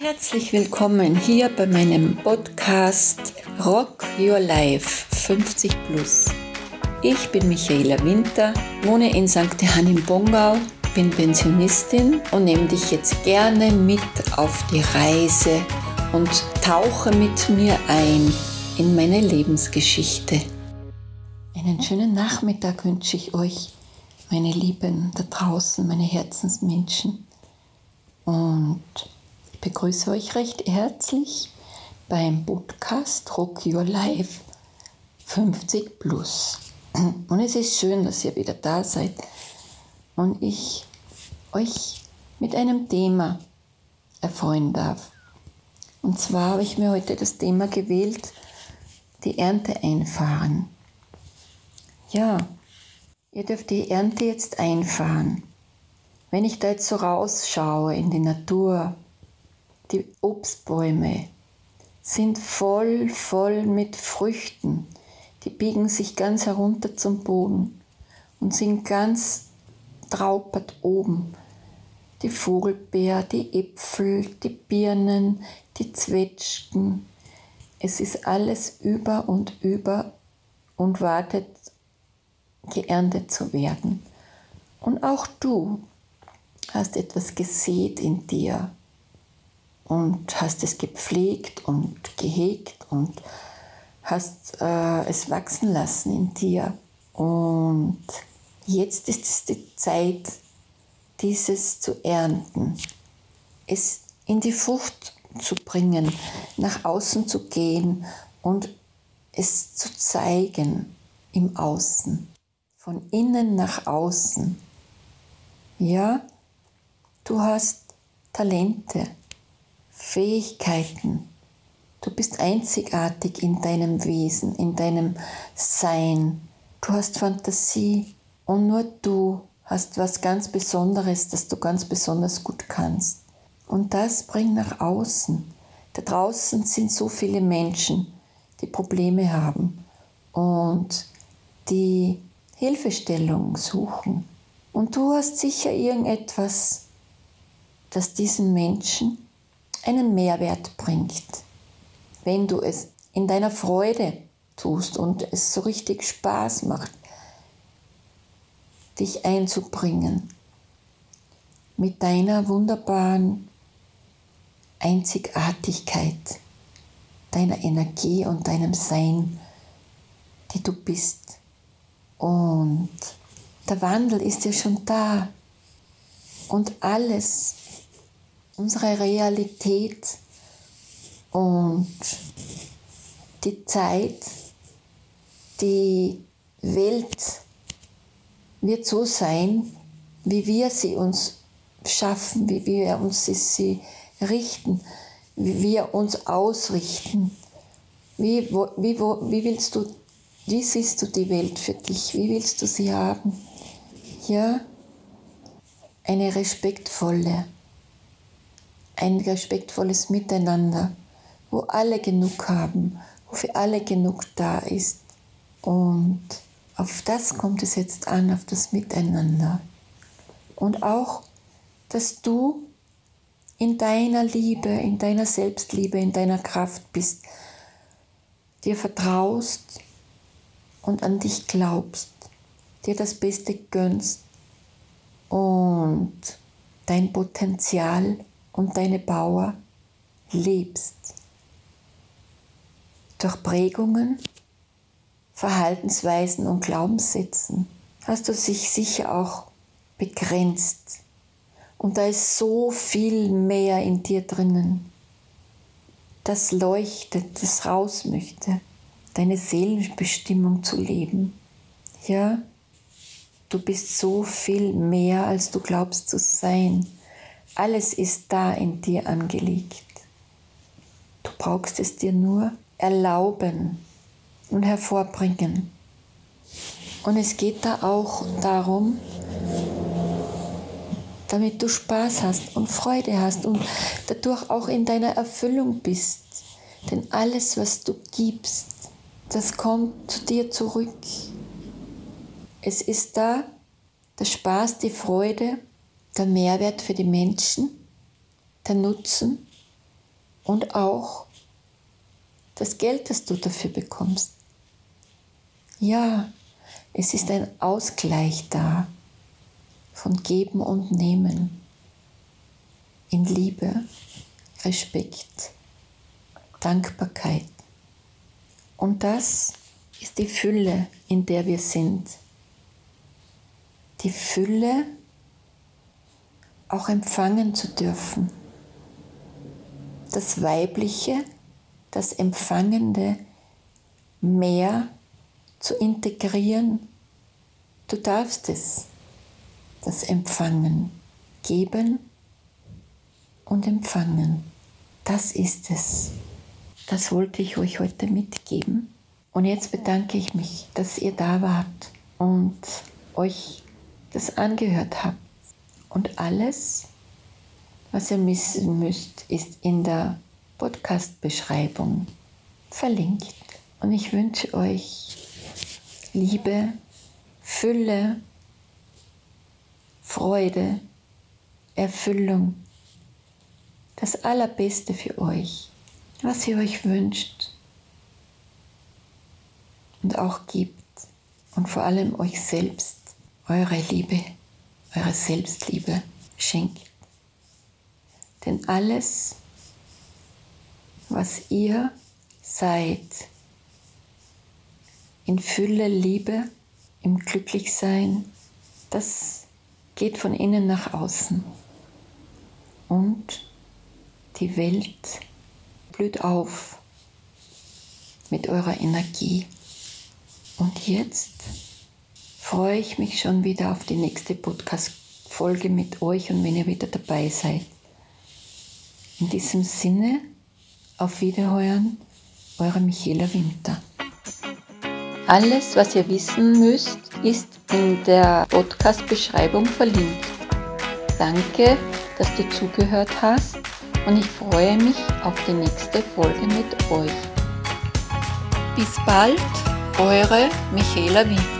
Herzlich willkommen hier bei meinem Podcast Rock Your Life 50 Plus. Ich bin Michaela Winter, wohne in St. Johann im Bongau, bin Pensionistin und nehme dich jetzt gerne mit auf die Reise und tauche mit mir ein in meine Lebensgeschichte. Einen schönen Nachmittag wünsche ich euch, meine Lieben da draußen, meine Herzensmenschen. Und begrüße euch recht herzlich beim Podcast Rock Your Life 50 Plus. Und es ist schön, dass ihr wieder da seid und ich euch mit einem Thema erfreuen darf. Und zwar habe ich mir heute das Thema gewählt, die Ernte einfahren. Ja, ihr dürft die Ernte jetzt einfahren. Wenn ich da jetzt so rausschaue in die Natur, die Obstbäume sind voll, voll mit Früchten. Die biegen sich ganz herunter zum Boden und sind ganz traupert oben. Die Vogelbeer, die Äpfel, die Birnen, die Zwetschgen. Es ist alles über und über und wartet, geerntet zu werden. Und auch du hast etwas gesät in dir und hast es gepflegt und gehegt und hast äh, es wachsen lassen in dir. Und jetzt ist es die Zeit, dieses zu ernten, es in die Frucht zu bringen, nach außen zu gehen und es zu zeigen im Außen, von innen nach außen. Ja, du hast Talente, Fähigkeiten. Du bist einzigartig in deinem Wesen, in deinem Sein. Du hast Fantasie und nur du hast was ganz Besonderes, das du ganz besonders gut kannst. Und das bringt nach außen. Da draußen sind so viele Menschen, die Probleme haben und die Hilfestellung suchen. Und du hast sicher irgendetwas, das diesen Menschen einen Mehrwert bringt. Wenn du es in deiner Freude tust und es so richtig Spaß macht, dich einzubringen mit deiner wunderbaren Einzigartigkeit, deiner Energie und deinem Sein, die du bist. Und der Wandel ist ja schon da. Und alles unsere Realität und die Zeit, die Welt wird so sein, wie wir sie uns schaffen, wie wir uns sie richten, wie wir uns ausrichten. Wie, wo, wie, wo, wie willst du, wie siehst du die Welt für dich? Wie willst du sie haben? Ja, eine respektvolle, ein respektvolles Miteinander, wo alle genug haben, wo für alle genug da ist. Und auf das kommt es jetzt an, auf das Miteinander. Und auch, dass du in deiner Liebe, in deiner Selbstliebe, in deiner Kraft bist, dir vertraust und an dich glaubst, dir das Beste gönnst und dein Potenzial und deine Bauer lebst. Durch Prägungen, Verhaltensweisen und Glaubenssätzen hast du dich sicher auch begrenzt. Und da ist so viel mehr in dir drinnen. Das leuchtet, das raus möchte, deine Seelenbestimmung zu leben. Ja, du bist so viel mehr, als du glaubst zu sein. Alles ist da in dir angelegt. Du brauchst es dir nur erlauben und hervorbringen. Und es geht da auch darum, damit du Spaß hast und Freude hast und dadurch auch in deiner Erfüllung bist. Denn alles, was du gibst, das kommt zu dir zurück. Es ist da der Spaß, die Freude der Mehrwert für die Menschen, der Nutzen und auch das Geld, das du dafür bekommst. Ja, es ist ein Ausgleich da von Geben und Nehmen in Liebe, Respekt, Dankbarkeit. Und das ist die Fülle, in der wir sind. Die Fülle, auch empfangen zu dürfen. Das Weibliche, das Empfangende mehr zu integrieren. Du darfst es, das Empfangen, geben und empfangen. Das ist es. Das wollte ich euch heute mitgeben. Und jetzt bedanke ich mich, dass ihr da wart und euch das angehört habt. Und alles, was ihr wissen müsst, ist in der Podcast-Beschreibung verlinkt. Und ich wünsche euch Liebe, Fülle, Freude, Erfüllung, das Allerbeste für euch, was ihr euch wünscht und auch gibt. Und vor allem euch selbst eure Liebe, eure Selbstliebe schenkt. Denn alles, was ihr seid, in Fülle Liebe, im Glücklichsein, das geht von innen nach außen. Und die Welt blüht auf mit eurer Energie. Und jetzt freue ich mich schon wieder auf die nächste Podcast-Folge mit euch und wenn ihr wieder dabei seid. In diesem Sinne, auf Wiederhören, eure Michaela Winter. Alles, was ihr wissen müsst, ist in der Podcast-Beschreibung verlinkt. Danke, dass du zugehört hast und ich freue mich auf die nächste Folge mit euch. Bis bald, eure Michaela Winter.